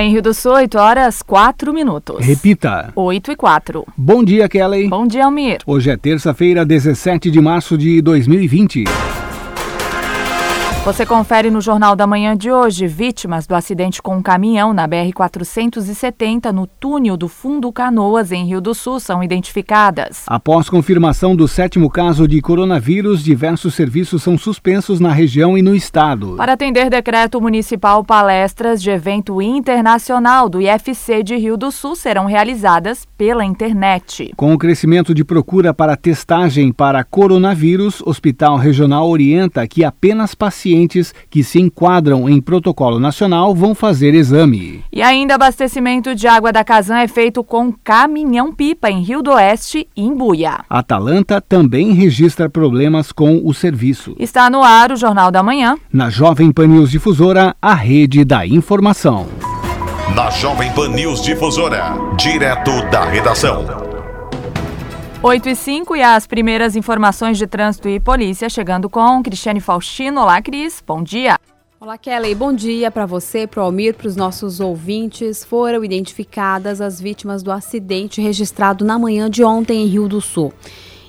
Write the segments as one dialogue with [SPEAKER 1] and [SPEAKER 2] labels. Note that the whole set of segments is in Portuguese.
[SPEAKER 1] Em Rio do Sul, 8 horas 4 minutos.
[SPEAKER 2] Repita.
[SPEAKER 1] 8 e 4.
[SPEAKER 2] Bom dia, Kelly.
[SPEAKER 1] Bom dia, Almir.
[SPEAKER 2] Hoje é terça-feira, 17 de março de 2020.
[SPEAKER 1] Você confere no Jornal da Manhã de hoje. Vítimas do acidente com um caminhão na BR-470 no túnel do Fundo Canoas, em Rio do Sul, são identificadas.
[SPEAKER 2] Após confirmação do sétimo caso de coronavírus, diversos serviços são suspensos na região e no estado.
[SPEAKER 1] Para atender decreto municipal, palestras de evento internacional do IFC de Rio do Sul serão realizadas pela internet.
[SPEAKER 2] Com o crescimento de procura para testagem para coronavírus, o Hospital Regional orienta que apenas pacientes pacientes que se enquadram em protocolo nacional vão fazer exame.
[SPEAKER 1] E ainda abastecimento de água da Casan é feito com caminhão-pipa em Rio do Oeste e em Buia.
[SPEAKER 2] Atalanta também registra problemas com o serviço.
[SPEAKER 1] Está no ar o Jornal da Manhã.
[SPEAKER 2] Na Jovem Pan News Difusora, a rede da informação.
[SPEAKER 3] Na Jovem Pan News Difusora, direto da redação.
[SPEAKER 1] 8 e 5 e as primeiras informações de trânsito e polícia chegando com Cristiane Faustino. Olá, Cris. Bom dia.
[SPEAKER 4] Olá, Kelly. Bom dia para você, para o Almir, para os nossos ouvintes. Foram identificadas as vítimas do acidente registrado na manhã de ontem em Rio do Sul.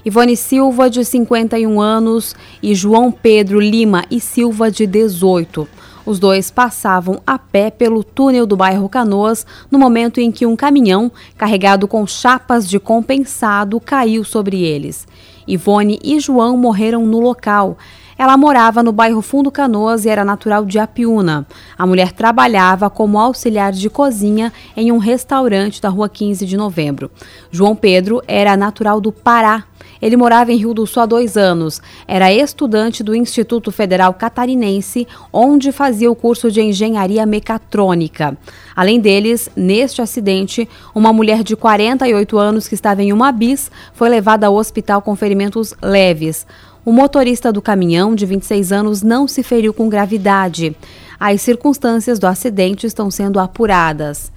[SPEAKER 4] Ivone Silva, de 51 anos, e João Pedro Lima e Silva, de 18. Os dois passavam a pé pelo túnel do bairro Canoas no momento em que um caminhão carregado com chapas de compensado caiu sobre eles. Ivone e João morreram no local. Ela morava no bairro Fundo Canoas e era natural de Apiúna. A mulher trabalhava como auxiliar de cozinha em um restaurante da rua 15 de novembro. João Pedro era natural do Pará ele morava em Rio do Sul há dois anos. Era estudante do Instituto Federal Catarinense, onde fazia o curso de engenharia mecatrônica. Além deles, neste acidente, uma mulher de 48 anos que estava em uma bis foi levada ao hospital com ferimentos leves. O motorista do caminhão, de 26 anos, não se feriu com gravidade. As circunstâncias do acidente estão sendo apuradas.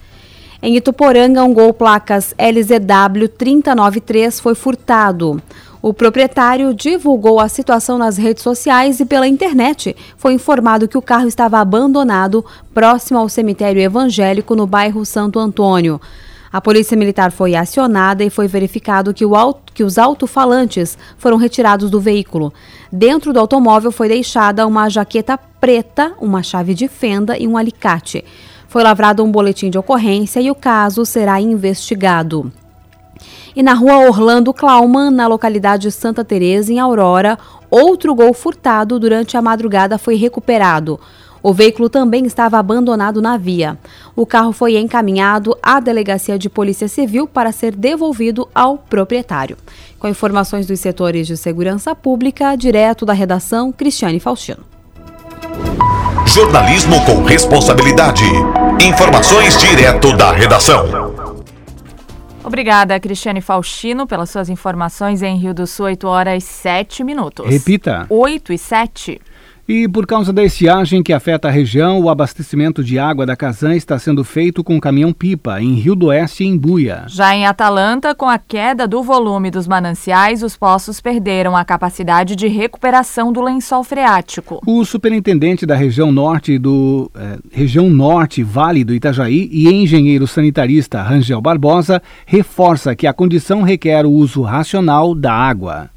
[SPEAKER 4] Em Ituporanga, um Gol placas LZW 393 foi furtado. O proprietário divulgou a situação nas redes sociais e pela internet. Foi informado que o carro estava abandonado próximo ao cemitério evangélico no bairro Santo Antônio. A polícia militar foi acionada e foi verificado que, auto, que os alto-falantes foram retirados do veículo. Dentro do automóvel foi deixada uma jaqueta preta, uma chave de fenda e um alicate. Foi lavrado um boletim de ocorrência e o caso será investigado. E na rua Orlando Klauman, na localidade de Santa Teresa, em Aurora, outro gol furtado durante a madrugada foi recuperado. O veículo também estava abandonado na via. O carro foi encaminhado à Delegacia de Polícia Civil para ser devolvido ao proprietário. Com informações dos setores de segurança pública, direto da redação, Cristiane Faustino.
[SPEAKER 3] Jornalismo com responsabilidade. Informações direto da redação.
[SPEAKER 1] Obrigada, Cristiane Faustino, pelas suas informações em Rio do Sul, 8 horas 7 minutos.
[SPEAKER 2] Repita.
[SPEAKER 1] 8 e 7.
[SPEAKER 2] E por causa da estiagem que afeta a região, o abastecimento de água da Casan está sendo feito com caminhão-pipa em Rio do Oeste e em Buia.
[SPEAKER 1] Já em Atalanta, com a queda do volume dos mananciais, os poços perderam a capacidade de recuperação do lençol freático.
[SPEAKER 2] O superintendente da região norte do eh, região norte Vale do Itajaí e engenheiro sanitarista Rangel Barbosa reforça que a condição requer o uso racional da água.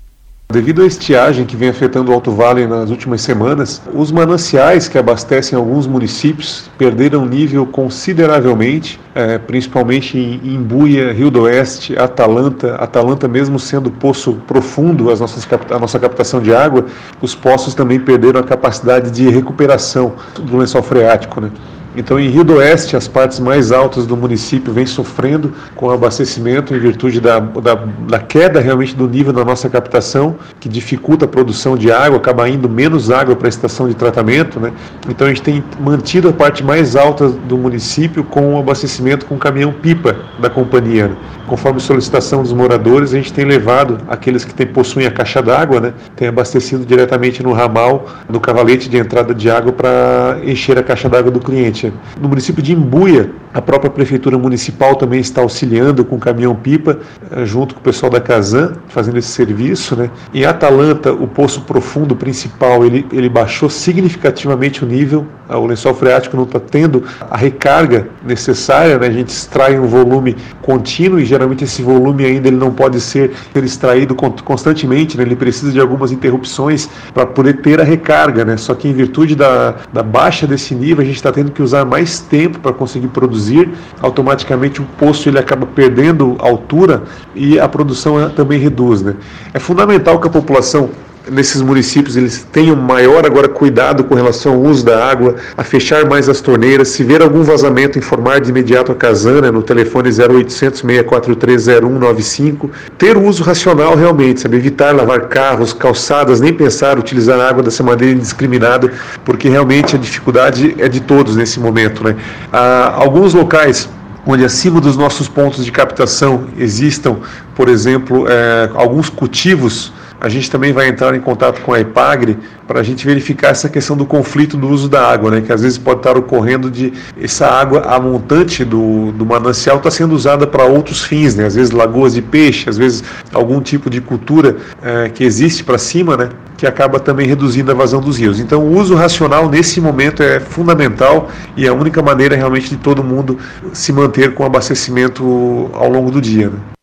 [SPEAKER 5] Devido à estiagem que vem afetando o Alto Vale nas últimas semanas, os mananciais que abastecem alguns municípios perderam nível consideravelmente, é, principalmente em Imbuia, Rio do Oeste, Atalanta. Atalanta, mesmo sendo poço profundo as nossas, a nossa captação de água, os poços também perderam a capacidade de recuperação do lençol freático. Né? Então, em Rio do Oeste, as partes mais altas do município vêm sofrendo com o abastecimento em virtude da, da, da, queda realmente do nível da nossa captação, que dificulta a produção de água, acaba indo menos água para a estação de tratamento. Né? Então, a gente tem mantido a parte mais alta do município com o abastecimento com caminhão-pipa da companhia. Né? Conforme solicitação dos moradores, a gente tem levado aqueles que tem, possuem a caixa d'água, né? tem abastecido diretamente no ramal, no cavalete de entrada de água para encher a caixa d'água do cliente. No município de Imbuia, a própria prefeitura municipal também está auxiliando com caminhão-pipa, eh, junto com o pessoal da Casan, fazendo esse serviço. Né? Em Atalanta, o poço profundo principal ele, ele baixou significativamente o nível. O lençol freático não está tendo a recarga necessária. Né? A gente extrai um volume contínuo e geralmente esse volume ainda ele não pode ser, ser extraído constantemente. Né? Ele precisa de algumas interrupções para poder ter a recarga. Né? Só que em virtude da, da baixa desse nível, a gente está tendo que usar mais tempo para conseguir produzir automaticamente o poço ele acaba perdendo altura e a produção também reduz. Né? É fundamental que a população nesses municípios eles tenham maior agora cuidado com relação ao uso da água, a fechar mais as torneiras, se ver algum vazamento, informar de imediato a Casana no telefone 0800 643 0195, ter o uso racional realmente, sabe, evitar lavar carros, calçadas, nem pensar utilizar a água dessa maneira indiscriminada, porque realmente a dificuldade é de todos nesse momento, né? Há alguns locais onde acima dos nossos pontos de captação existam, por exemplo, é, alguns cultivos a gente também vai entrar em contato com a IPAGRE para a gente verificar essa questão do conflito do uso da água, né? que às vezes pode estar ocorrendo de essa água, a montante do, do manancial está sendo usada para outros fins, né? às vezes lagoas de peixe, às vezes algum tipo de cultura é, que existe para cima, né? que acaba também reduzindo a vazão dos rios. Então o uso racional nesse momento é fundamental e é a única maneira realmente de todo mundo se manter com abastecimento ao longo do dia. Né?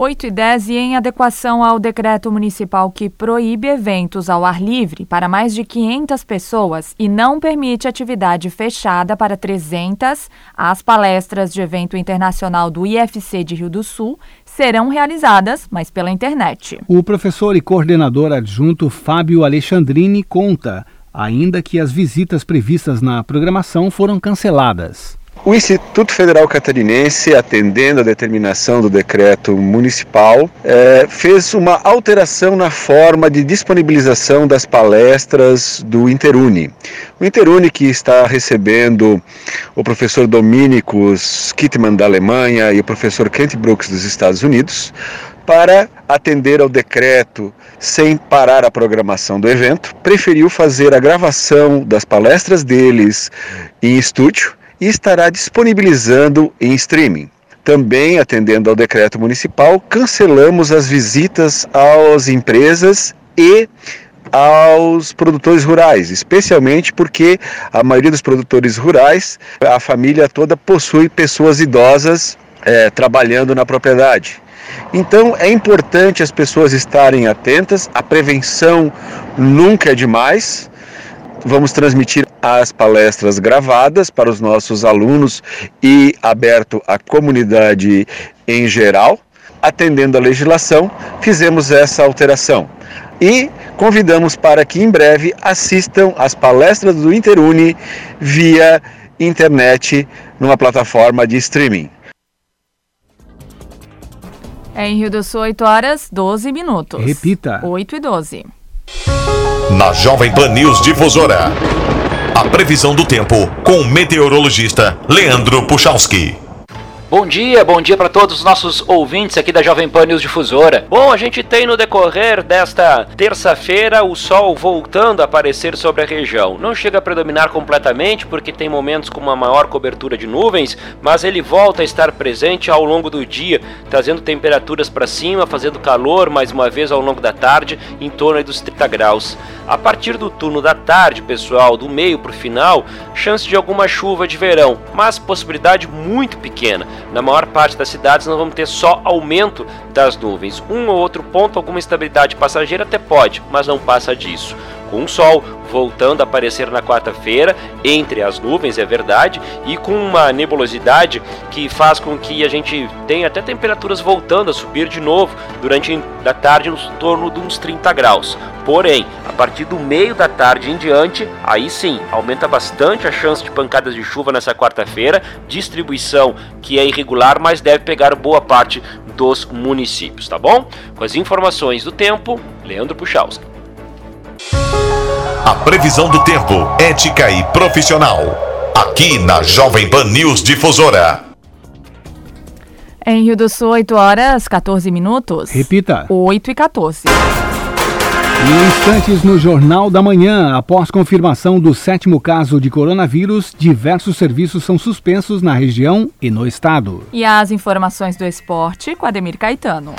[SPEAKER 1] 8 e 10 e em adequação ao decreto municipal que proíbe eventos ao ar livre para mais de 500 pessoas e não permite atividade fechada para 300, as palestras de evento internacional do IFC de Rio do Sul serão realizadas, mas pela internet.
[SPEAKER 2] O professor e coordenador adjunto Fábio Alexandrini conta ainda que as visitas previstas na programação foram canceladas.
[SPEAKER 6] O Instituto Federal Catarinense, atendendo a determinação do decreto municipal, é, fez uma alteração na forma de disponibilização das palestras do Interuni. O Interuni que está recebendo o professor Dominicus Kittmann da Alemanha e o professor Kent Brooks dos Estados Unidos, para atender ao decreto sem parar a programação do evento, preferiu fazer a gravação das palestras deles em estúdio e estará disponibilizando em streaming. Também, atendendo ao decreto municipal, cancelamos as visitas às empresas e aos produtores rurais, especialmente porque a maioria dos produtores rurais, a família toda possui pessoas idosas é, trabalhando na propriedade. Então é importante as pessoas estarem atentas, a prevenção nunca é demais. Vamos transmitir as palestras gravadas para os nossos alunos e aberto à comunidade em geral. Atendendo à legislação, fizemos essa alteração e convidamos para que em breve assistam às palestras do Interuni via internet numa plataforma de streaming.
[SPEAKER 1] Em Rio do Sul, 8 horas 12 minutos.
[SPEAKER 2] Repita.
[SPEAKER 1] 8 e 12.
[SPEAKER 3] Na Jovem Pan News Difusora. A previsão do tempo com o meteorologista Leandro Puchalski.
[SPEAKER 7] Bom dia, bom dia para todos os nossos ouvintes aqui da Jovem Pan News Difusora. Bom, a gente tem no decorrer desta terça-feira o sol voltando a aparecer sobre a região. Não chega a predominar completamente porque tem momentos com uma maior cobertura de nuvens, mas ele volta a estar presente ao longo do dia, trazendo temperaturas para cima, fazendo calor mais uma vez ao longo da tarde, em torno dos 30 graus. A partir do turno da tarde, pessoal, do meio para o final, chance de alguma chuva de verão, mas possibilidade muito pequena. Na maior parte das cidades nós vamos ter só aumento das nuvens. Um ou outro ponto, alguma estabilidade passageira até pode, mas não passa disso com o sol voltando a aparecer na quarta-feira entre as nuvens, é verdade, e com uma nebulosidade que faz com que a gente tenha até temperaturas voltando a subir de novo durante a tarde no torno de uns 30 graus. Porém, a partir do meio da tarde em diante, aí sim, aumenta bastante a chance de pancadas de chuva nessa quarta-feira, distribuição que é irregular, mas deve pegar boa parte dos municípios, tá bom? Com as informações do tempo, Leandro Puchalski.
[SPEAKER 3] A previsão do tempo, ética e profissional. Aqui na Jovem Pan News Difusora.
[SPEAKER 1] Em Rio do Sul, 8 horas 14 minutos.
[SPEAKER 2] Repita.
[SPEAKER 1] 8 e 14.
[SPEAKER 2] Em instantes no Jornal da Manhã, após confirmação do sétimo caso de coronavírus, diversos serviços são suspensos na região e no estado.
[SPEAKER 1] E as informações do esporte com Ademir Caetano.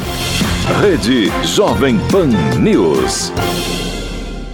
[SPEAKER 8] Rede Jovem Pan News.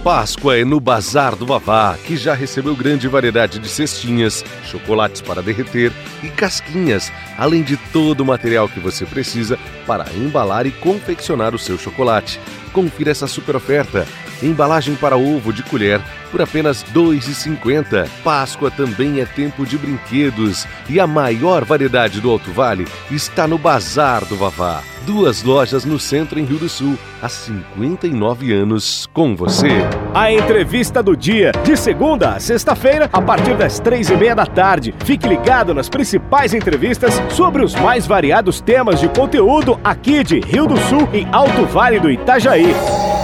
[SPEAKER 9] Páscoa é no Bazar do Vavá, que já recebeu grande variedade de cestinhas, chocolates para derreter e casquinhas, além de todo o material que você precisa para embalar e confeccionar o seu chocolate. Confira essa super oferta. Embalagem para ovo de colher por apenas R$ 2,50. Páscoa também é tempo de brinquedos e a maior variedade do Alto Vale está no Bazar do Vavá. Duas lojas no centro em Rio do Sul, há 59 anos com você.
[SPEAKER 10] A entrevista do dia, de segunda a sexta-feira, a partir das três e meia da tarde. Fique ligado nas principais entrevistas sobre os mais variados temas de conteúdo aqui de Rio do Sul e Alto Vale do Itajaí.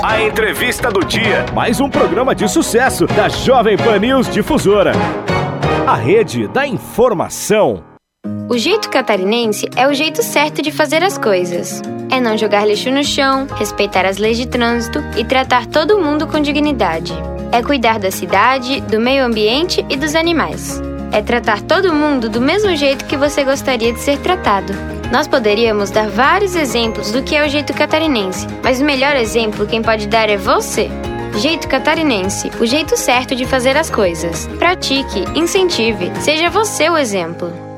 [SPEAKER 10] A entrevista do dia, mais um programa de sucesso da Jovem Pan News Difusora. A rede da informação.
[SPEAKER 11] O jeito catarinense é o jeito certo de fazer as coisas. É não jogar lixo no chão, respeitar as leis de trânsito e tratar todo mundo com dignidade. É cuidar da cidade, do meio ambiente e dos animais. É tratar todo mundo do mesmo jeito que você gostaria de ser tratado. Nós poderíamos dar vários exemplos do que é o jeito catarinense, mas o melhor exemplo quem pode dar é você. Jeito catarinense, o jeito certo de fazer as coisas. Pratique, incentive, seja você o exemplo.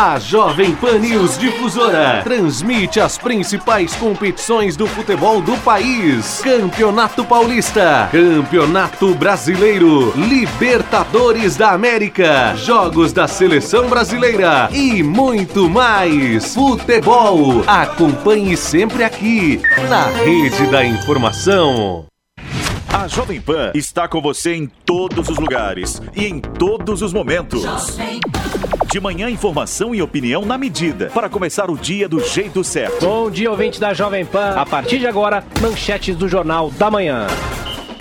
[SPEAKER 10] A Jovem Pan News Difusora transmite as principais competições do futebol do país: Campeonato Paulista, Campeonato Brasileiro, Libertadores da América, Jogos da Seleção Brasileira e muito mais. Futebol. Acompanhe sempre aqui na Rede da Informação.
[SPEAKER 8] A Jovem Pan está com você em todos os lugares e em todos os momentos. De manhã, informação e opinião na medida para começar o dia do jeito certo.
[SPEAKER 12] Bom dia, ouvinte da Jovem Pan. A partir de agora, manchetes do Jornal da Manhã.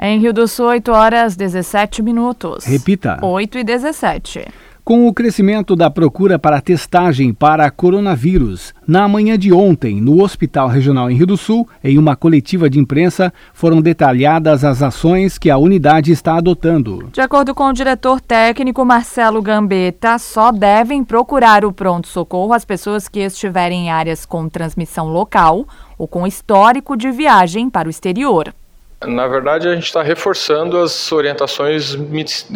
[SPEAKER 1] Em Rio do Sul, 8 horas 17 minutos.
[SPEAKER 2] Repita.
[SPEAKER 1] 8 e 17.
[SPEAKER 2] Com o crescimento da procura para testagem para coronavírus, na manhã de ontem, no Hospital Regional em Rio do Sul, em uma coletiva de imprensa, foram detalhadas as ações que a unidade está adotando.
[SPEAKER 1] De acordo com o diretor técnico Marcelo Gambetta, só devem procurar o pronto-socorro as pessoas que estiverem em áreas com transmissão local ou com histórico de viagem para o exterior.
[SPEAKER 13] Na verdade, a gente está reforçando as orientações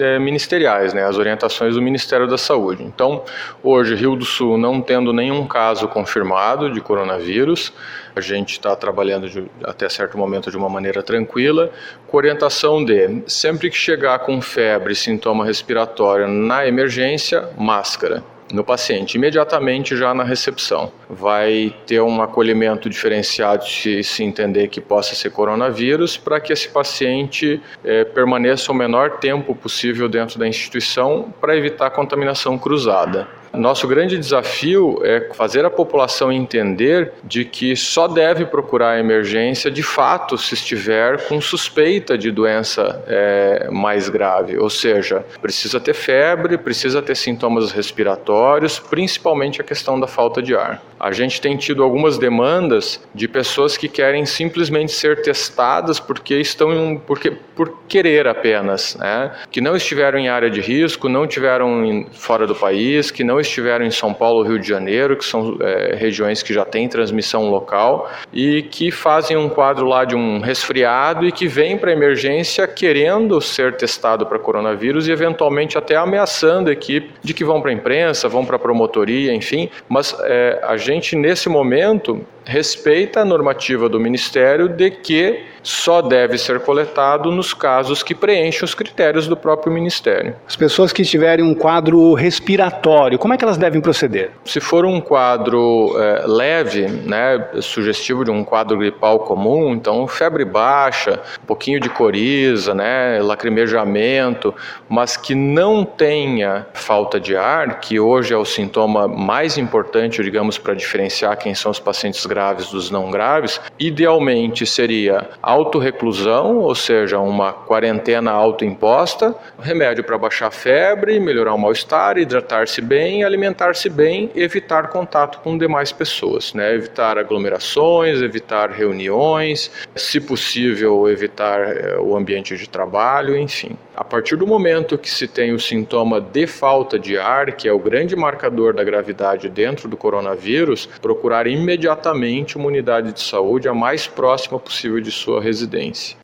[SPEAKER 13] é, ministeriais, né, as orientações do Ministério da Saúde. Então, hoje, Rio do Sul não tendo nenhum caso confirmado de coronavírus, a gente está trabalhando de, até certo momento de uma maneira tranquila, com orientação de sempre que chegar com febre, sintoma respiratório na emergência, máscara no paciente, imediatamente já na recepção. Vai ter um acolhimento diferenciado se se entender que possa ser coronavírus, para que esse paciente é, permaneça o menor tempo possível dentro da instituição para evitar contaminação cruzada. Nosso grande desafio é fazer a população entender de que só deve procurar a emergência de fato se estiver com suspeita de doença é, mais grave, ou seja, precisa ter febre, precisa ter sintomas respiratórios, principalmente a questão da falta de ar. A gente tem tido algumas demandas de pessoas que querem simplesmente ser testadas porque estão em, porque por querer apenas, né? que não estiveram em área de risco, não estiveram fora do país, que não estiveram em São Paulo, Rio de Janeiro, que são é, regiões que já têm transmissão local e que fazem um quadro lá de um resfriado e que vem para emergência querendo ser testado para coronavírus e eventualmente até ameaçando a equipe de que vão para a imprensa, vão para a promotoria, enfim. Mas é, a gente nesse momento respeita a normativa do Ministério de que só deve ser coletado nos casos que preenchem os critérios do próprio Ministério.
[SPEAKER 14] As pessoas que tiverem um quadro respiratório, como é que elas devem proceder?
[SPEAKER 13] Se for um quadro é, leve, né, sugestivo de um quadro gripal comum, então febre baixa, um pouquinho de coriza, né, lacrimejamento, mas que não tenha falta de ar, que hoje é o sintoma mais importante, digamos, para diferenciar quem são os pacientes graves dos não graves, idealmente seria autorreclusão, ou seja, uma quarentena autoimposta, remédio para baixar a febre, melhorar o mal-estar, hidratar-se bem, alimentar-se bem, evitar contato com demais pessoas, né? evitar aglomerações, evitar reuniões, se possível, evitar eh, o ambiente de trabalho, enfim. A partir do momento que se tem o sintoma de falta de ar, que é o grande marcador da gravidade dentro do coronavírus, procurar imediatamente uma unidade de saúde a mais próxima possível de sua residência.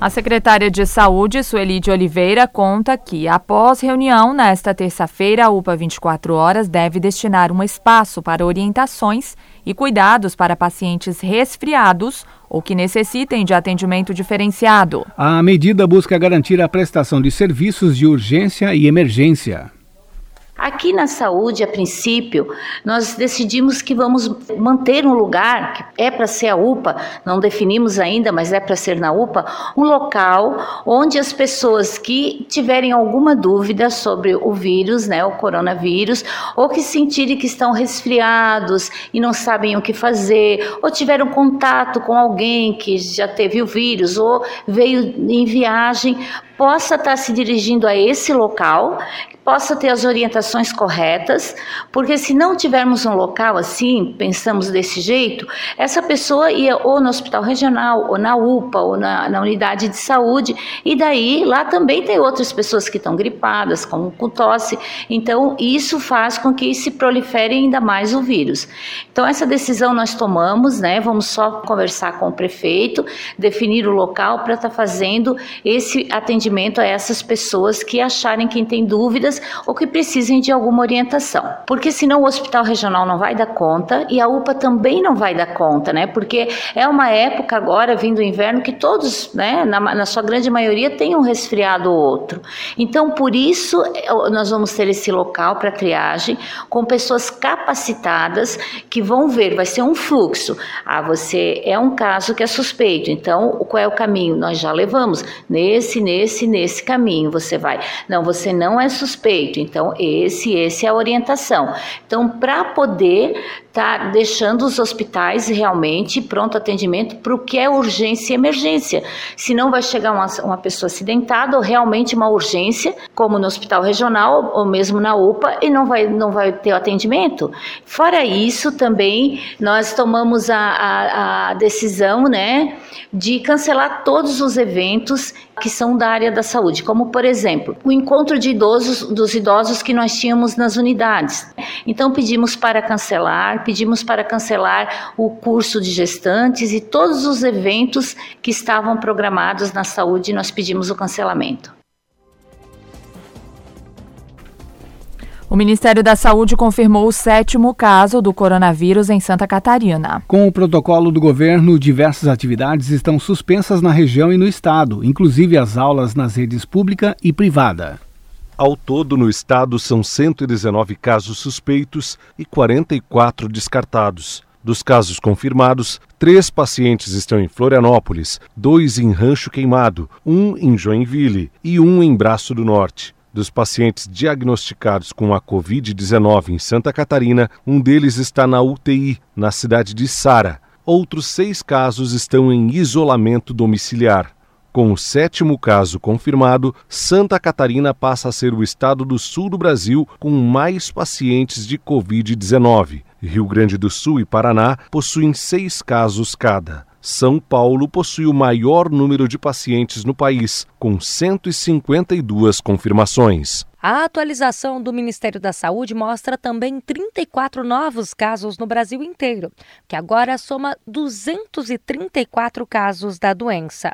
[SPEAKER 1] A secretária de Saúde, Sueli de Oliveira, conta que, após reunião nesta terça-feira, a UPA 24 Horas deve destinar um espaço para orientações e cuidados para pacientes resfriados ou que necessitem de atendimento diferenciado.
[SPEAKER 2] A medida busca garantir a prestação de serviços de urgência e emergência.
[SPEAKER 15] Aqui na saúde, a princípio, nós decidimos que vamos manter um lugar, que é para ser a UPA, não definimos ainda, mas é para ser na UPA, um local onde as pessoas que tiverem alguma dúvida sobre o vírus, né, o coronavírus, ou que sentirem que estão resfriados e não sabem o que fazer, ou tiveram contato com alguém que já teve o vírus, ou veio em viagem, possa estar se dirigindo a esse local, possa ter as orientações corretas, porque se não tivermos um local assim, pensamos desse jeito, essa pessoa ia ou no hospital regional, ou na UPA, ou na, na unidade de saúde, e daí lá também tem outras pessoas que estão gripadas, com, com tosse, então isso faz com que se prolifere ainda mais o vírus. Então essa decisão nós tomamos, né? Vamos só conversar com o prefeito, definir o local para estar tá fazendo esse atendimento a essas pessoas que acharem quem tem dúvidas ou que precisem de alguma orientação. Porque senão o hospital regional não vai dar conta e a UPA também não vai dar conta, né? Porque é uma época agora, vindo o inverno, que todos, né, na, na sua grande maioria, têm um resfriado ou outro. Então, por isso, nós vamos ter esse local para triagem com pessoas capacitadas que vão ver, vai ser um fluxo. Ah, você é um caso que é suspeito, então qual é o caminho? Nós já levamos nesse, nesse, nesse caminho. Você vai. Não, você não é suspeito respeito. Então, esse, esse é a orientação. Então, para poder estar tá deixando os hospitais realmente pronto atendimento para o que é urgência e emergência. Senão vai chegar uma, uma pessoa acidentada ou realmente uma urgência, como no hospital regional ou mesmo na UPA, e não vai, não vai ter atendimento. Fora isso, também nós tomamos a, a, a decisão né, de cancelar todos os eventos que são da área da saúde, como por exemplo, o encontro de idosos dos idosos que nós tínhamos nas unidades. Então pedimos para cancelar, pedimos para cancelar o curso de gestantes e todos os eventos que estavam programados na saúde, nós pedimos o cancelamento.
[SPEAKER 1] O Ministério da Saúde confirmou o sétimo caso do coronavírus em Santa Catarina.
[SPEAKER 2] Com o protocolo do governo, diversas atividades estão suspensas na região e no estado, inclusive as aulas nas redes pública e privada.
[SPEAKER 9] Ao todo, no estado, são 119 casos suspeitos e 44 descartados. Dos casos confirmados, três pacientes estão em Florianópolis, dois em Rancho Queimado, um em Joinville e um em Braço do Norte. Dos pacientes diagnosticados com a Covid-19 em Santa Catarina, um deles está na UTI, na cidade de Sara. Outros seis casos estão em isolamento domiciliar. Com o sétimo caso confirmado, Santa Catarina passa a ser o estado do sul do Brasil com mais pacientes de Covid-19. Rio Grande do Sul e Paraná possuem seis casos cada. São Paulo possui o maior número de pacientes no país, com 152 confirmações.
[SPEAKER 16] A atualização do Ministério da Saúde mostra também 34 novos casos no Brasil inteiro, que agora soma 234 casos da doença.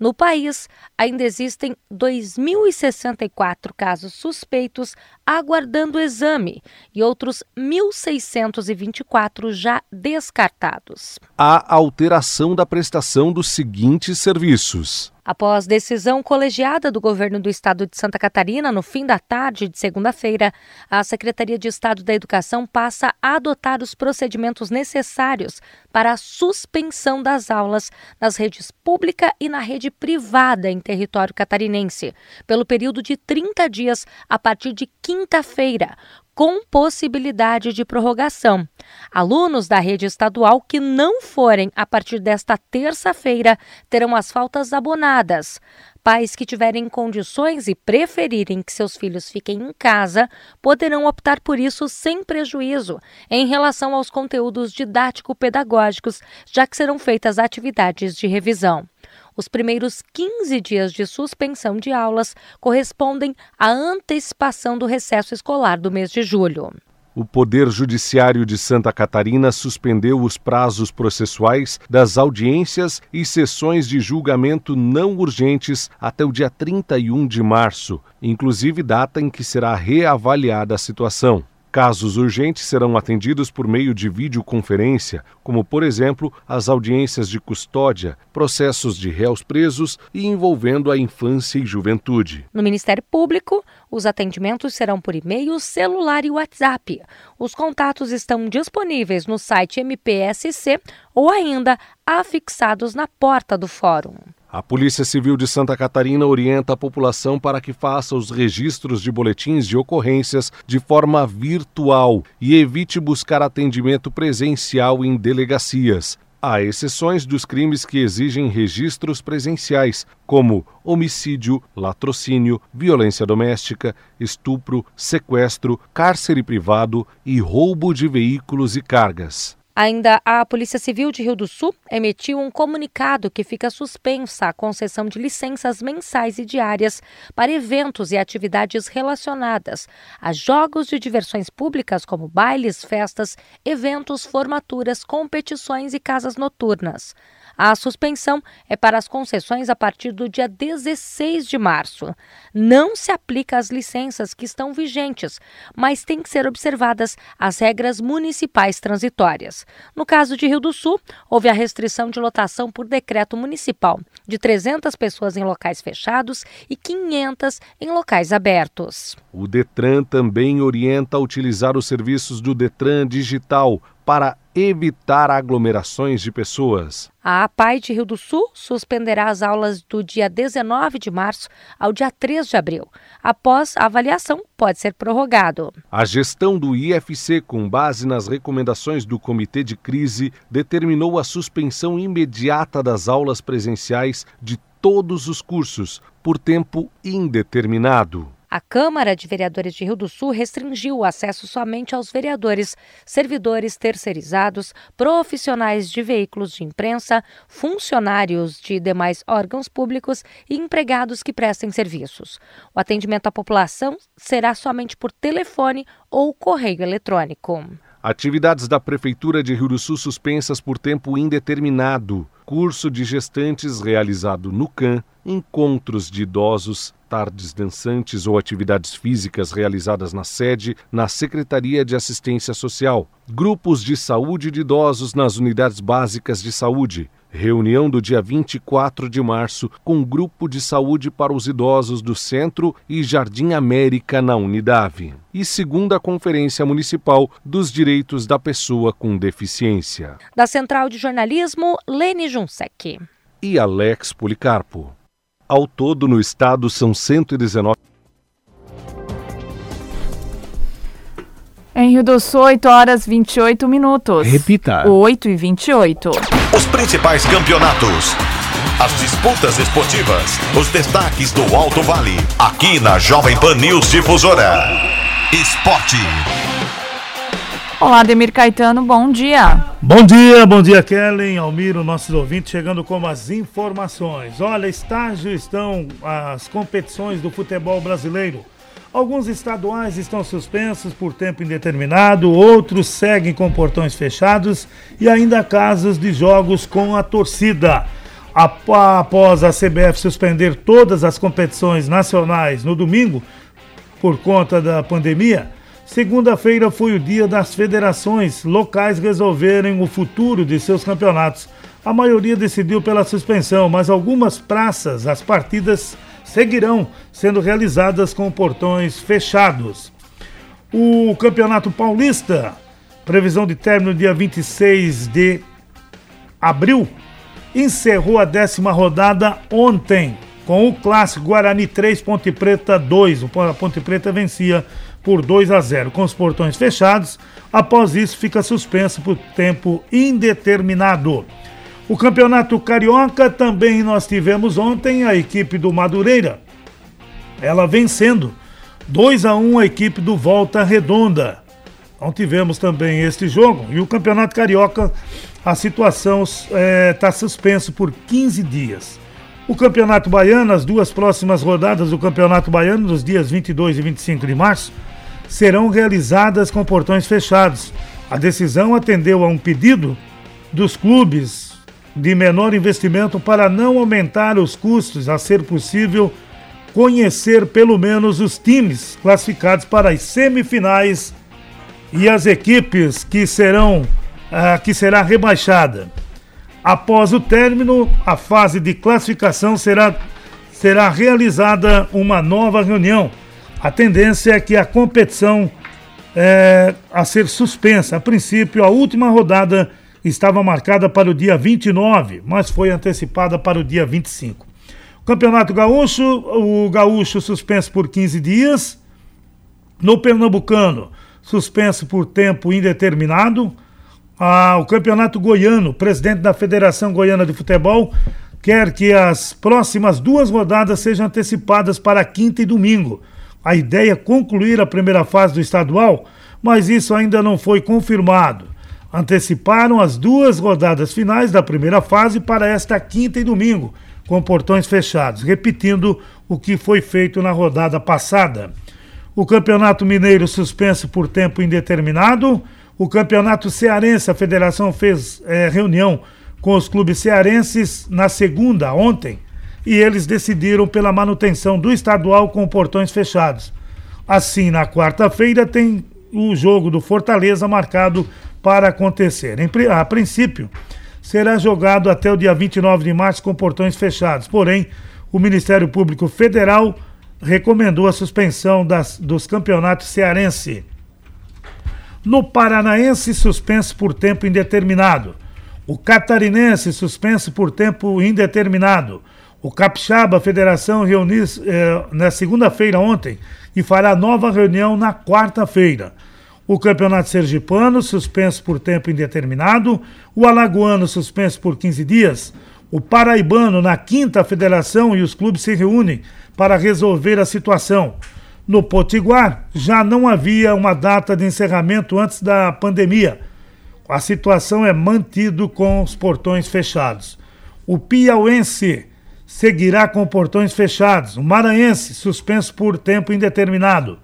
[SPEAKER 16] No país, ainda existem 2.064 casos suspeitos aguardando exame e outros 1.624 já descartados.
[SPEAKER 9] A alteração da prestação dos seguintes serviços
[SPEAKER 16] Após decisão colegiada do governo do estado de Santa Catarina no fim da tarde de segunda-feira, a Secretaria de Estado da Educação passa a adotar os procedimentos necessários para a suspensão das aulas nas redes pública e na rede privada em território catarinense, pelo período de 30 dias a partir de quinta-feira, com possibilidade de prorrogação. Alunos da rede estadual que não forem a partir desta terça-feira terão as faltas abonadas. Pais que tiverem condições e preferirem que seus filhos fiquem em casa poderão optar por isso sem prejuízo em relação aos conteúdos didático-pedagógicos, já que serão feitas atividades de revisão. Os primeiros 15 dias de suspensão de aulas correspondem à antecipação do recesso escolar do mês de julho.
[SPEAKER 9] O Poder Judiciário de Santa Catarina suspendeu os prazos processuais das audiências e sessões de julgamento não urgentes até o dia 31 de março, inclusive data em que será reavaliada a situação. Casos urgentes serão atendidos por meio de videoconferência, como, por exemplo, as audiências de custódia, processos de réus presos e envolvendo a infância e juventude.
[SPEAKER 16] No Ministério Público, os atendimentos serão por e-mail, celular e WhatsApp. Os contatos estão disponíveis no site MPSC ou ainda afixados na porta do fórum.
[SPEAKER 9] A Polícia Civil de Santa Catarina orienta a população para que faça os registros de boletins de ocorrências de forma virtual e evite buscar atendimento presencial em delegacias. Há exceções dos crimes que exigem registros presenciais, como homicídio, latrocínio, violência doméstica, estupro, sequestro, cárcere privado e roubo de veículos e cargas.
[SPEAKER 16] Ainda a Polícia Civil de Rio do Sul emitiu um comunicado que fica suspensa a concessão de licenças mensais e diárias para eventos e atividades relacionadas a jogos de diversões públicas como bailes, festas, eventos, formaturas, competições e casas noturnas. A suspensão é para as concessões a partir do dia 16 de março. Não se aplica às licenças que estão vigentes, mas tem que ser observadas as regras municipais transitórias. No caso de Rio do Sul, houve a restrição de lotação por decreto municipal, de 300 pessoas em locais fechados e 500 em locais abertos.
[SPEAKER 9] O Detran também orienta a utilizar os serviços do Detran Digital para evitar aglomerações de pessoas.
[SPEAKER 16] A APAI de Rio do Sul suspenderá as aulas do dia 19 de março ao dia 3 de abril. Após a avaliação, pode ser prorrogado.
[SPEAKER 9] A gestão do IFC, com base nas recomendações do Comitê de Crise, determinou a suspensão imediata das aulas presenciais de todos os cursos, por tempo indeterminado.
[SPEAKER 16] A Câmara de Vereadores de Rio do Sul restringiu o acesso somente aos vereadores, servidores terceirizados, profissionais de veículos de imprensa, funcionários de demais órgãos públicos e empregados que prestem serviços. O atendimento à população será somente por telefone ou correio eletrônico.
[SPEAKER 9] Atividades da Prefeitura de Rio do Sul suspensas por tempo indeterminado. Curso de gestantes realizado no CAN, encontros de idosos, tardes dançantes ou atividades físicas realizadas na sede, na Secretaria de Assistência Social, grupos de saúde de idosos nas unidades básicas de saúde, reunião do dia 24 de março com grupo de saúde para os idosos do Centro e Jardim América na Unidade, e segunda Conferência Municipal dos Direitos da Pessoa com Deficiência.
[SPEAKER 16] Da Central de Jornalismo, Lene Junsec.
[SPEAKER 9] E Alex Policarpo. Ao todo, no estado, são 119.
[SPEAKER 1] Em Rio do Sul, 8 horas 28 minutos.
[SPEAKER 2] Repita.
[SPEAKER 1] 8 e 28.
[SPEAKER 3] Os principais campeonatos. As disputas esportivas. Os destaques do Alto Vale. Aqui na Jovem Pan News Difusora. Esporte.
[SPEAKER 1] Olá, Demir Caetano, bom dia.
[SPEAKER 17] Bom dia, bom dia, Kellen, Almiro, nossos ouvintes, chegando com as informações. Olha, estágio estão as competições do futebol brasileiro. Alguns estaduais estão suspensos por tempo indeterminado, outros seguem com portões fechados e ainda há casos de jogos com a torcida. Após a CBF suspender todas as competições nacionais no domingo, por conta da pandemia, segunda-feira foi o dia das federações locais resolverem o futuro de seus campeonatos. A maioria decidiu pela suspensão, mas algumas praças, as partidas seguirão sendo realizadas com portões fechados. O Campeonato Paulista, previsão de término dia 26 de abril, encerrou a décima rodada ontem, com o clássico Guarani 3, Ponte Preta 2. A Ponte Preta vencia por 2 a 0, com os portões fechados. Após isso, fica suspenso por tempo indeterminado. O Campeonato Carioca também nós tivemos ontem a equipe do Madureira. Ela vencendo 2 a 1 a equipe do Volta Redonda. Então tivemos também este jogo. E o Campeonato Carioca, a situação está é, tá suspenso por 15 dias. O Campeonato Baiano, as duas próximas rodadas do Campeonato Baiano, nos dias 22 e 25 de março, serão realizadas com portões fechados. A decisão atendeu a um pedido dos clubes de menor investimento para não aumentar os custos, a ser possível conhecer pelo menos os times classificados para as semifinais e as equipes que serão ah, que será rebaixada. Após o término, a fase de classificação será será realizada uma nova reunião. A tendência é que a competição é, a ser suspensa. A princípio, a última rodada estava marcada para o dia 29, mas foi antecipada para o dia 25. O Campeonato Gaúcho, o Gaúcho suspenso por 15 dias. No Pernambucano, suspenso por tempo indeterminado. Ah, o Campeonato Goiano, presidente da Federação Goiana de Futebol, quer que as próximas duas rodadas sejam antecipadas para quinta e domingo. A ideia é concluir a primeira fase do estadual, mas isso ainda não foi confirmado anteciparam as duas rodadas finais da primeira fase para esta quinta e domingo, com portões fechados, repetindo o que foi feito na rodada passada. O Campeonato Mineiro suspenso por tempo indeterminado. O Campeonato Cearense, a federação fez é, reunião com os clubes cearenses na segunda, ontem, e eles decidiram pela manutenção do estadual com portões fechados. Assim, na quarta-feira tem o jogo do Fortaleza marcado para acontecer. A princípio, será jogado até o dia 29 de março com portões fechados. Porém, o Ministério Público Federal recomendou a suspensão das, dos campeonatos cearense. No Paranaense, suspenso por tempo indeterminado. O Catarinense, suspenso por tempo indeterminado. O Capixaba, federação, reuniu eh, na segunda-feira ontem e fará nova reunião na quarta-feira o Campeonato Sergipano, suspenso por tempo indeterminado, o Alagoano, suspenso por 15 dias, o Paraibano, na quinta federação, e os clubes se reúnem para resolver a situação. No Potiguar, já não havia uma data de encerramento antes da pandemia. A situação é mantido com os portões fechados. O Piauense seguirá com portões fechados. O Maranhense, suspenso por tempo indeterminado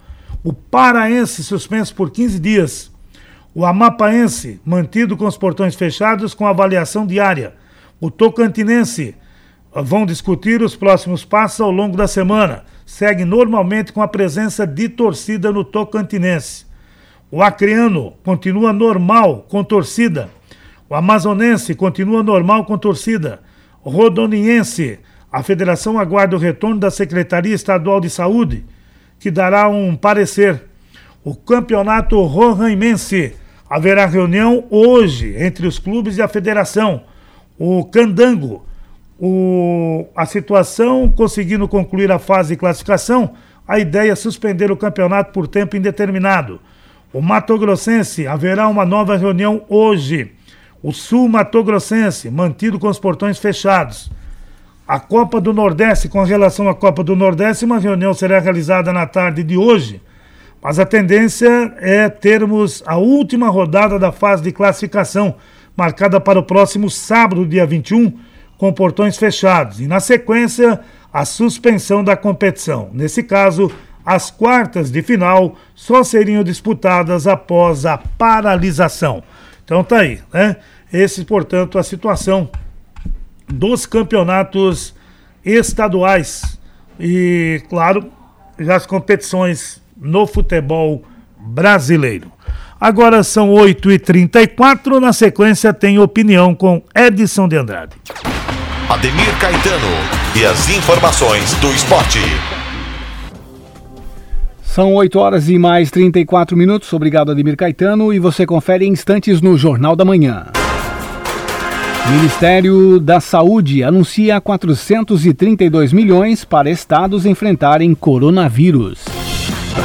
[SPEAKER 17] o Paraense suspenso por 15 dias, o Amapaense mantido com os portões fechados com avaliação diária, o Tocantinense vão discutir os próximos passos ao longo da semana, segue normalmente com a presença de torcida no Tocantinense. O Acreano continua normal com torcida. O Amazonense continua normal com torcida. O Rodoniense, a federação aguarda o retorno da Secretaria Estadual de Saúde que dará um parecer. O campeonato Rohaimense haverá reunião hoje entre os clubes e a federação. O Candango, o, a situação conseguindo concluir a fase de classificação, a ideia é suspender o campeonato por tempo indeterminado. O Mato Grossense haverá uma nova reunião hoje. O Sul Mato Grossense, mantido com os portões fechados. A Copa do Nordeste, com relação à Copa do Nordeste, uma reunião será realizada na tarde de hoje Mas a tendência é termos a última rodada da fase de classificação, marcada para o próximo sábado, dia 21, com portões fechados. E na sequência, a suspensão da competição. Nesse caso, as quartas de final só seriam disputadas após a paralisação. Então tá aí, né? Esse, portanto, a situação dos campeonatos estaduais e, claro, as competições no futebol brasileiro. Agora são 8h34, na sequência tem opinião com Edson de Andrade.
[SPEAKER 3] Ademir Caetano e as informações do esporte.
[SPEAKER 2] São 8 horas e mais 34 minutos. Obrigado, Ademir Caetano. E você confere instantes no Jornal da Manhã. Ministério da Saúde anuncia 432 milhões para estados enfrentarem coronavírus.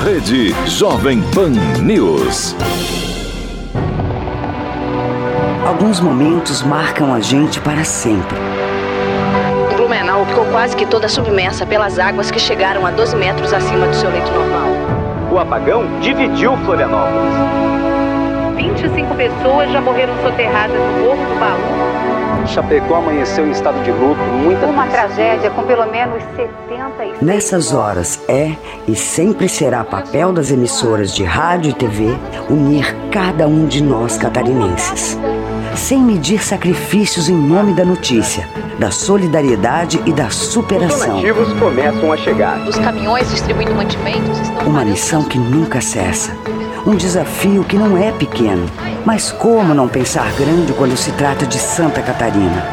[SPEAKER 8] Rede Jovem Pan News.
[SPEAKER 18] Alguns momentos marcam a gente para sempre.
[SPEAKER 19] Blumenau ficou quase que toda submersa pelas águas que chegaram a 12 metros acima do seu leito normal.
[SPEAKER 20] O apagão dividiu Florianópolis.
[SPEAKER 21] 25 pessoas já morreram soterradas no Morro do Baú.
[SPEAKER 20] Chapecó amanheceu em estado de luto, muita
[SPEAKER 21] Uma tragédia com pelo menos 76
[SPEAKER 18] Nessas horas é e sempre será papel das emissoras de rádio e TV unir cada um de nós catarinenses. Sem medir sacrifícios em nome da notícia, da solidariedade e da superação.
[SPEAKER 20] Os donativos começam a chegar.
[SPEAKER 19] Os caminhões distribuindo mantimentos estão
[SPEAKER 18] Uma missão que nunca cessa. Um desafio que não é pequeno. Mas como não pensar grande quando se trata de Santa Catarina?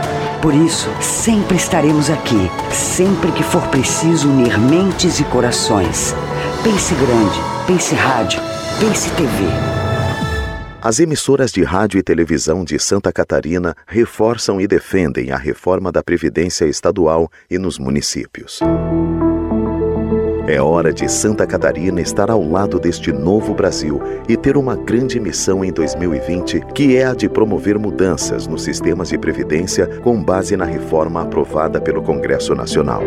[SPEAKER 18] Por isso, sempre estaremos aqui, sempre que for preciso unir mentes e corações. Pense grande, pense rádio, pense TV.
[SPEAKER 22] As emissoras de rádio e televisão de Santa Catarina reforçam e defendem a reforma da Previdência Estadual e nos municípios. É hora de Santa Catarina estar ao lado deste novo Brasil e ter uma grande missão em 2020, que é a de promover mudanças nos sistemas de previdência com base na reforma aprovada pelo Congresso Nacional.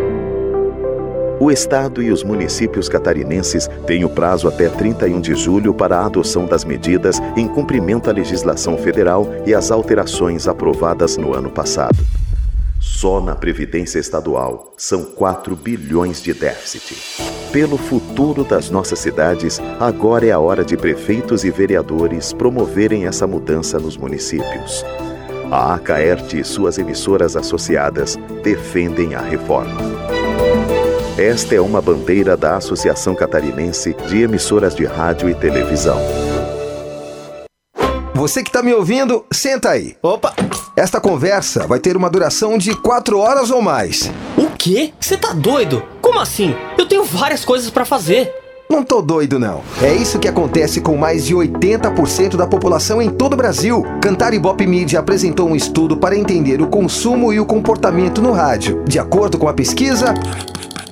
[SPEAKER 22] O Estado e os municípios catarinenses têm o prazo até 31 de julho para a adoção das medidas em cumprimento à legislação federal e às alterações aprovadas no ano passado. Só na Previdência Estadual são 4 bilhões de déficit. Pelo futuro das nossas cidades, agora é a hora de prefeitos e vereadores promoverem essa mudança nos municípios. A Acaerte e suas emissoras associadas defendem a reforma. Esta é uma bandeira da Associação Catarinense de Emissoras de Rádio e Televisão.
[SPEAKER 23] Você que está me ouvindo, senta aí. Opa! Esta conversa vai ter uma duração de quatro horas ou mais.
[SPEAKER 24] O quê? Você tá doido? Como assim? Eu tenho várias coisas para fazer.
[SPEAKER 23] Não tô doido, não. É isso que acontece com mais de 80% da população em todo o Brasil. Cantar Ibope Media apresentou um estudo para entender o consumo e o comportamento no rádio. De acordo com a pesquisa,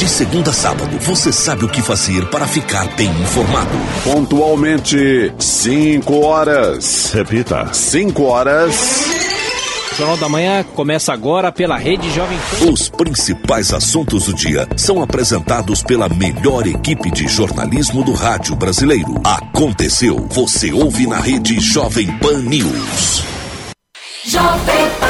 [SPEAKER 25] De segunda a sábado, você sabe o que fazer para ficar bem informado.
[SPEAKER 26] Pontualmente, 5 horas. Repita: 5 horas.
[SPEAKER 12] O Jornal da Manhã começa agora pela Rede Jovem Pan.
[SPEAKER 25] Os principais assuntos do dia são apresentados pela melhor equipe de jornalismo do rádio brasileiro. Aconteceu, você ouve na Rede Jovem Pan News.
[SPEAKER 8] Jovem Pan.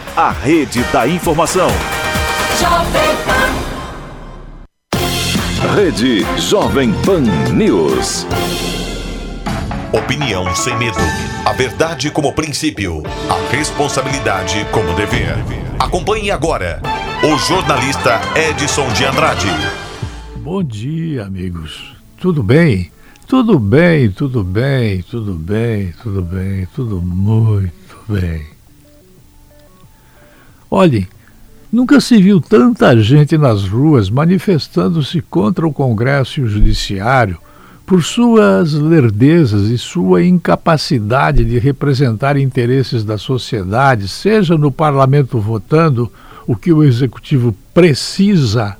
[SPEAKER 8] a rede da informação. Rede Jovem Pan News.
[SPEAKER 3] Opinião sem medo. A verdade como princípio. A responsabilidade como dever. Acompanhe agora o jornalista Edson de Andrade.
[SPEAKER 27] Bom dia, amigos. Tudo bem? Tudo bem, tudo bem, tudo bem, tudo bem, tudo muito bem. Olhem, nunca se viu tanta gente nas ruas manifestando-se contra o Congresso e o Judiciário por suas lerdezas e sua incapacidade de representar interesses da sociedade, seja no parlamento votando o que o executivo precisa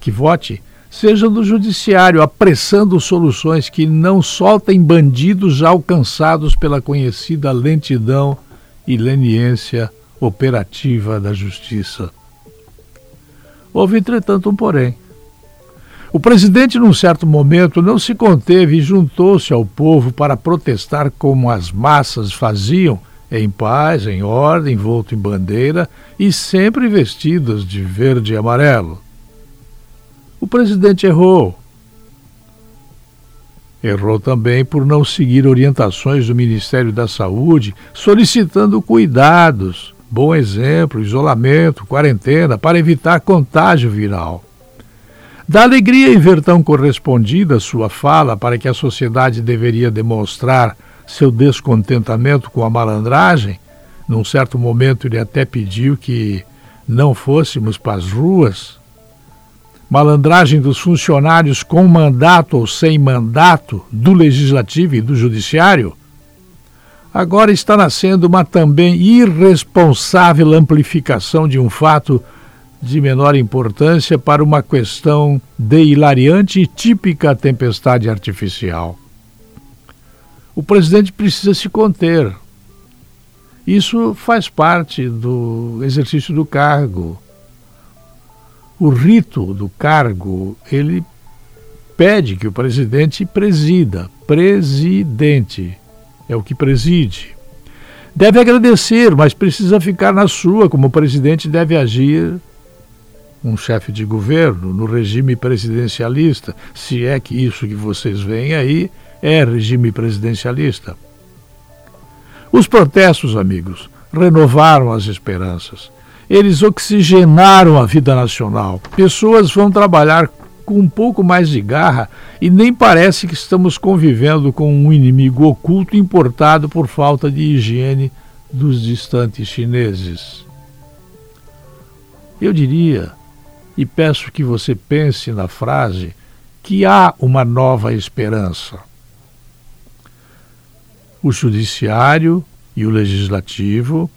[SPEAKER 27] que vote, seja no judiciário apressando soluções que não soltem bandidos alcançados pela conhecida lentidão e leniência operativa da justiça. Houve, entretanto, um porém. O presidente, num certo momento, não se conteve e juntou-se ao povo para protestar como as massas faziam, em paz, em ordem, envolto em bandeira e sempre vestidas de verde e amarelo. O presidente errou. Errou também por não seguir orientações do Ministério da Saúde, solicitando cuidados, bom exemplo, isolamento, quarentena, para evitar contágio viral. Da alegria em ver tão correspondida sua fala para que a sociedade deveria demonstrar seu descontentamento com a malandragem, num certo momento ele até pediu que não fôssemos para as ruas. Malandragem dos funcionários com mandato ou sem mandato, do legislativo e do judiciário. Agora está nascendo uma também irresponsável amplificação de um fato de menor importância para uma questão de hilariante e típica tempestade artificial. O presidente precisa se conter. Isso faz parte do exercício do cargo. O rito do cargo, ele pede que o presidente presida. Presidente é o que preside. Deve agradecer, mas precisa ficar na sua, como o presidente deve agir um chefe de governo no regime presidencialista, se é que isso que vocês veem aí é regime presidencialista. Os protestos, amigos, renovaram as esperanças. Eles oxigenaram a vida nacional. Pessoas vão trabalhar com um pouco mais de garra e nem parece que estamos convivendo com um inimigo oculto importado por falta de higiene dos distantes chineses. Eu diria e peço que você pense na frase que há uma nova esperança. O Judiciário e o Legislativo,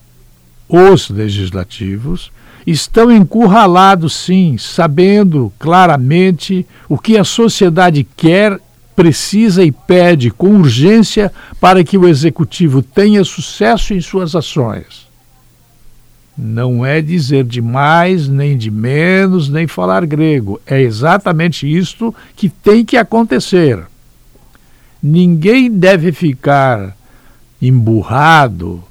[SPEAKER 27] os legislativos, estão encurralados, sim, sabendo claramente o que a sociedade quer, precisa e pede com urgência para que o Executivo tenha sucesso em suas ações. Não é dizer de mais, nem de menos, nem falar grego. É exatamente isto que tem que acontecer. Ninguém deve ficar emburrado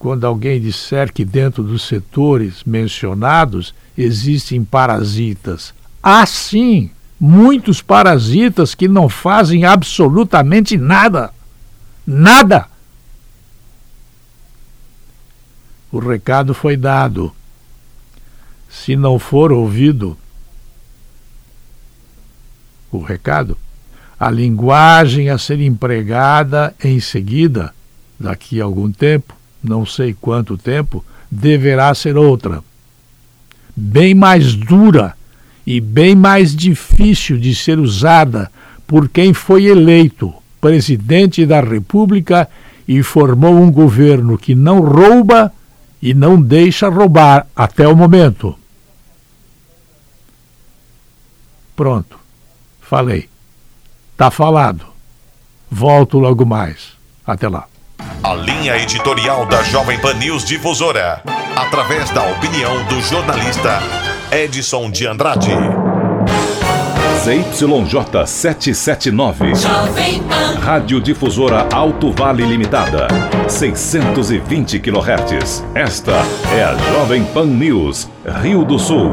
[SPEAKER 27] quando alguém disser que dentro dos setores mencionados existem parasitas. Há sim muitos parasitas que não fazem absolutamente nada. Nada. O recado foi dado. Se não for ouvido o recado, a linguagem a ser empregada em seguida, daqui a algum tempo, não sei quanto tempo, deverá ser outra. Bem mais dura e bem mais difícil de ser usada por quem foi eleito presidente da República e formou um governo que não rouba e não deixa roubar até o momento. Pronto, falei. Tá falado. Volto logo mais. Até lá.
[SPEAKER 3] A linha editorial da Jovem Pan News Difusora, através da opinião do jornalista Edson de Andrade.
[SPEAKER 25] ZYJ 779. Rádio Difusora Alto Vale Limitada. 620 kHz. Esta é a Jovem Pan News, Rio do Sul.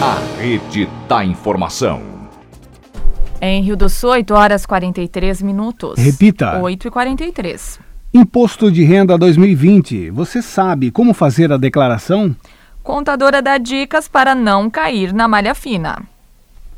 [SPEAKER 25] A rede da informação.
[SPEAKER 1] Em Rio do Sul, 8 horas 43 minutos.
[SPEAKER 2] Repita.
[SPEAKER 1] 8 e 43.
[SPEAKER 2] Imposto de Renda 2020. Você sabe como fazer a declaração?
[SPEAKER 1] Contadora dá dicas para não cair na malha fina.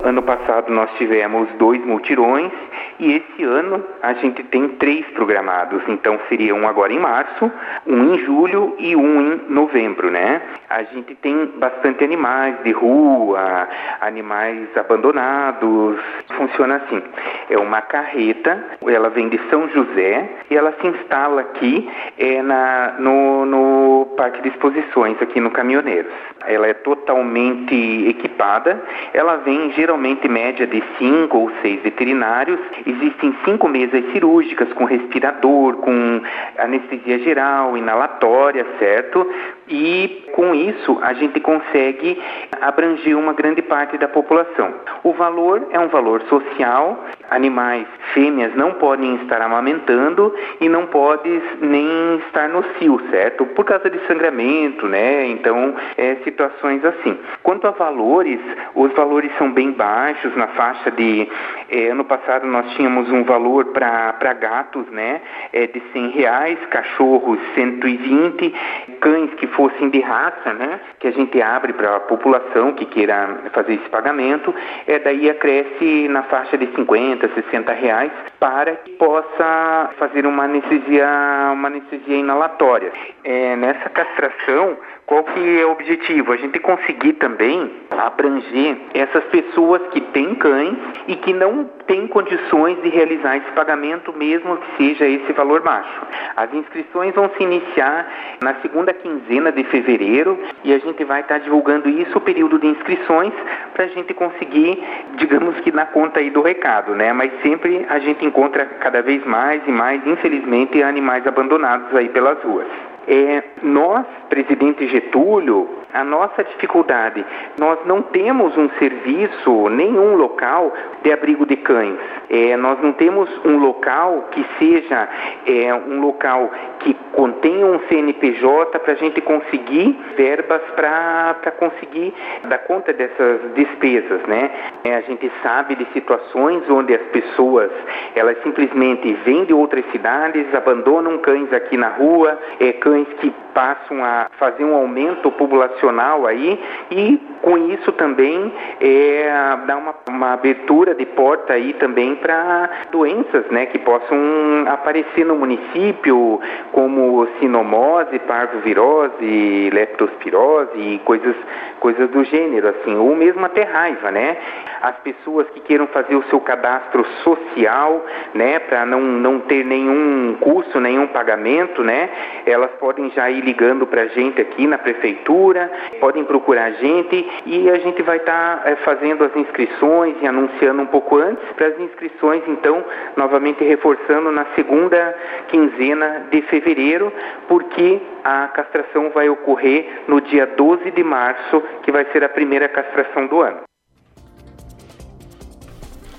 [SPEAKER 28] Ano passado nós tivemos dois multirões e esse ano a gente tem três programados. Então seria um agora em março, um em julho e um em novembro, né? A gente tem bastante animais de rua, animais abandonados. Funciona assim: é uma carreta, ela vem de São José e ela se instala aqui é, na, no, no Parque de Exposições, aqui no Caminhoneiros. Ela é totalmente equipada, ela vem geralmente média de cinco ou seis veterinários. Existem cinco mesas cirúrgicas com respirador, com anestesia geral, inalatória, certo? E com isso a gente consegue abranger uma grande parte da população. O valor é um valor social, animais fêmeas não podem estar amamentando e não podem nem estar no cio, certo? Por causa de sangramento, né? Então, é, situações assim. Quanto a valores, os valores são bem baixos, na faixa de. É, ano passado nós tínhamos um valor para gatos, né? É, de 100 reais, cachorros 120, cães que fossem de raça, né? Que a gente abre para a população que queira fazer esse pagamento, é, daí acresce na faixa de 50, 60 reais para que possa fazer uma anestesia, uma anestesia inalatória. É, nessa castração, qual que é o objetivo? A gente conseguir também abranger essas pessoas que têm cães e que não têm condições de realizar esse pagamento, mesmo que seja esse valor baixo. As inscrições vão se iniciar na segunda quinzena de fevereiro e a gente vai estar divulgando isso, o período de inscrições, para a gente conseguir, digamos que na conta aí do recado, né? Mas sempre a gente encontra cada vez mais e mais, infelizmente, animais abandonados aí pelas ruas. É, nós, presidente Getúlio, a nossa dificuldade, nós não temos um serviço, nenhum local de abrigo de cães. É, nós não temos um local que seja é, um local que contenha um CNPJ para a gente conseguir verbas para conseguir dar conta dessas despesas, né? É, a gente sabe de situações onde as pessoas elas simplesmente vêm de outras cidades, abandonam cães aqui na rua, é, cães que passam a fazer um aumento populacional aí e com isso também é, dá uma, uma abertura de porta aí também para doenças né, que possam aparecer no município, como sinomose, parvovirose, leptospirose e coisas, coisas do gênero, assim, ou mesmo até raiva, né? As pessoas que queiram fazer o seu cadastro social, né, para não, não ter nenhum custo, nenhum pagamento, né, elas podem já ir ligando para a gente aqui na prefeitura, podem procurar a gente e a gente vai estar tá, é, fazendo as inscrições e anunciando um pouco antes para as inscrições, então, novamente reforçando na segunda quinzena de fevereiro, porque a castração vai ocorrer no dia 12 de março, que vai ser a primeira castração do ano.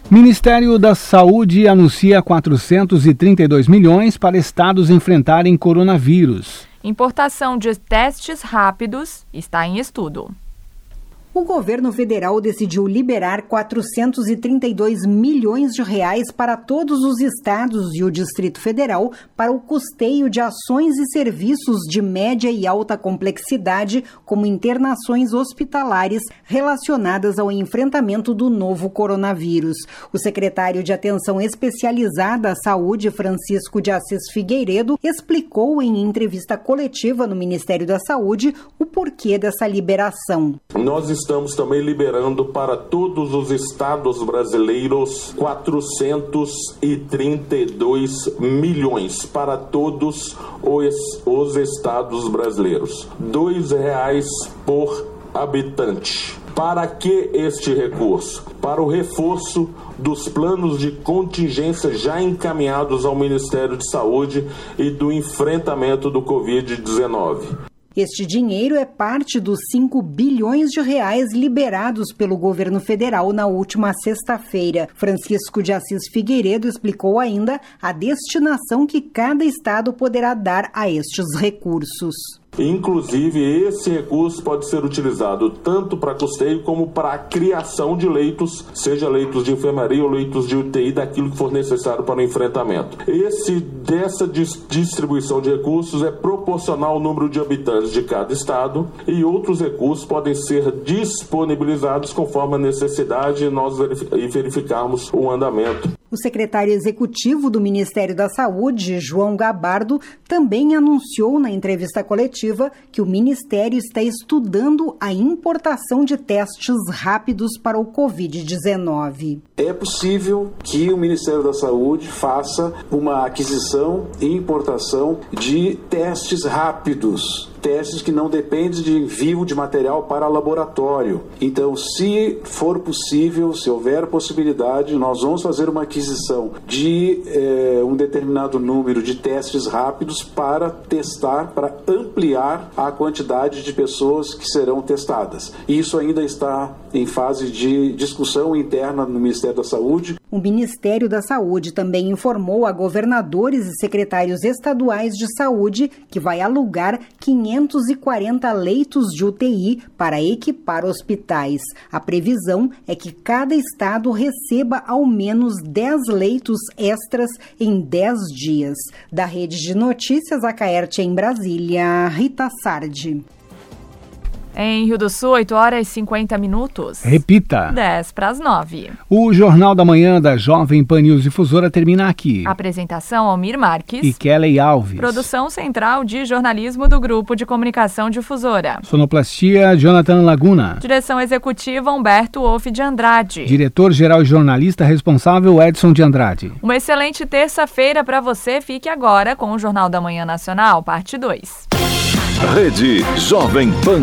[SPEAKER 2] Ministério da Saúde anuncia 432 milhões para estados enfrentarem coronavírus.
[SPEAKER 1] Importação de testes rápidos está em estudo
[SPEAKER 29] o governo federal decidiu liberar 432 milhões de reais para todos os estados e o Distrito Federal para o custeio de ações e serviços de média e alta complexidade, como internações hospitalares relacionadas ao enfrentamento do novo coronavírus. O secretário de Atenção Especializada à Saúde, Francisco de Assis Figueiredo, explicou em entrevista coletiva no Ministério da Saúde o porquê dessa liberação.
[SPEAKER 30] Nós estamos também liberando para todos os estados brasileiros 432 milhões para todos os, os estados brasileiros. Dois reais por habitante. Para que este recurso? Para o reforço dos planos de contingência já encaminhados ao Ministério de Saúde e do enfrentamento do Covid-19.
[SPEAKER 29] Este dinheiro é parte dos 5 bilhões de reais liberados pelo governo federal na última sexta-feira. Francisco de Assis Figueiredo explicou ainda a destinação que cada estado poderá dar a estes recursos.
[SPEAKER 30] Inclusive, esse recurso pode ser utilizado tanto para custeio como para a criação de leitos, seja leitos de enfermaria ou leitos de UTI, daquilo que for necessário para o enfrentamento. Esse dessa distribuição de recursos é proporcional ao número de habitantes de cada estado e outros recursos podem ser disponibilizados conforme a necessidade e nós verificarmos o andamento.
[SPEAKER 29] O secretário executivo do Ministério da Saúde, João Gabardo, também anunciou na entrevista coletiva que o ministério está estudando a importação de testes rápidos para o Covid-19.
[SPEAKER 31] É possível que o Ministério da Saúde faça uma aquisição e importação de testes rápidos testes que não dependem de envio de material para laboratório. Então, se for possível, se houver possibilidade, nós vamos fazer uma aquisição de eh, um determinado número de testes rápidos para testar, para ampliar a quantidade de pessoas que serão testadas. Isso ainda está em fase de discussão interna no Ministério da Saúde.
[SPEAKER 29] O Ministério da Saúde também informou a governadores e secretários estaduais de saúde que vai alugar 540 leitos de UTI para equipar hospitais. A previsão é que cada estado receba ao menos 10 leitos extras em 10 dias. Da Rede de Notícias, a Caerte em Brasília, Rita Sardi.
[SPEAKER 1] Em Rio do Sul, 8 horas e 50 minutos.
[SPEAKER 2] Repita.
[SPEAKER 1] 10 para as 9.
[SPEAKER 2] O Jornal da Manhã da Jovem Pan News Difusora termina aqui.
[SPEAKER 1] Apresentação Almir Marques
[SPEAKER 2] e Kelly Alves.
[SPEAKER 1] Produção central de jornalismo do Grupo de Comunicação Difusora.
[SPEAKER 2] Sonoplastia Jonathan Laguna.
[SPEAKER 1] Direção executiva Humberto Wolff de Andrade.
[SPEAKER 2] Diretor-geral e jornalista responsável Edson de Andrade.
[SPEAKER 1] Uma excelente terça-feira para você. Fique agora com o Jornal da Manhã Nacional, parte 2.
[SPEAKER 25] Rede Jovem Pan.